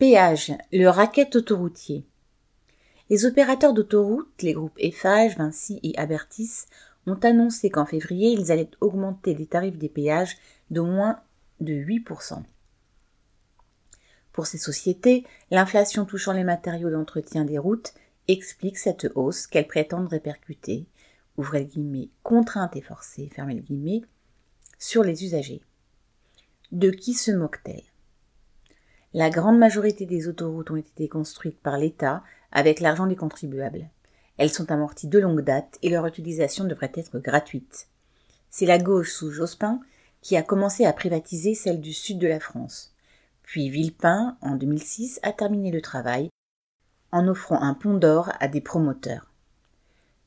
Péage, le racket autoroutier. Les opérateurs d'autoroutes, les groupes Eiffage, Vinci et Abertis, ont annoncé qu'en février, ils allaient augmenter les tarifs des péages d'au moins de 8%. Pour ces sociétés, l'inflation touchant les matériaux d'entretien des routes explique cette hausse qu'elles prétendent répercuter, ouvrez le guillemets, contrainte et forcée, fermez le guillemets, sur les usagers. De qui se moque-t-elle la grande majorité des autoroutes ont été construites par l'État avec l'argent des contribuables. Elles sont amorties de longue date et leur utilisation devrait être gratuite. C'est la gauche sous Jospin qui a commencé à privatiser celle du sud de la France. Puis Villepin, en 2006, a terminé le travail en offrant un pont d'or à des promoteurs.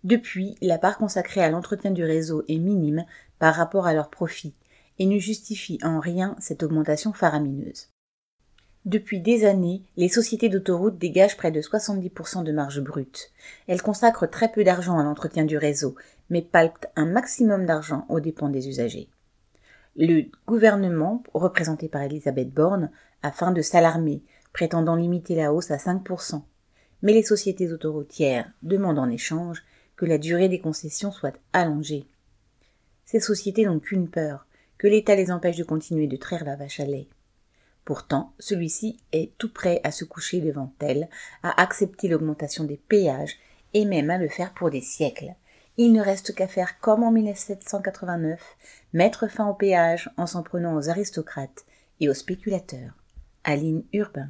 Depuis, la part consacrée à l'entretien du réseau est minime par rapport à leurs profits et ne justifie en rien cette augmentation faramineuse. Depuis des années, les sociétés d'autoroutes dégagent près de 70% de marge brute. Elles consacrent très peu d'argent à l'entretien du réseau, mais palpent un maximum d'argent aux dépens des usagers. Le gouvernement, représenté par Elisabeth Borne, a faim de s'alarmer, prétendant limiter la hausse à 5%. Mais les sociétés autoroutières demandent en échange que la durée des concessions soit allongée. Ces sociétés n'ont qu'une peur, que l'État les empêche de continuer de traire la vache à lait. Pourtant, celui-ci est tout prêt à se coucher devant elle, à accepter l'augmentation des péages et même à le faire pour des siècles. Il ne reste qu'à faire comme en 1789, mettre fin aux péages en s'en prenant aux aristocrates et aux spéculateurs. Aline Urbain.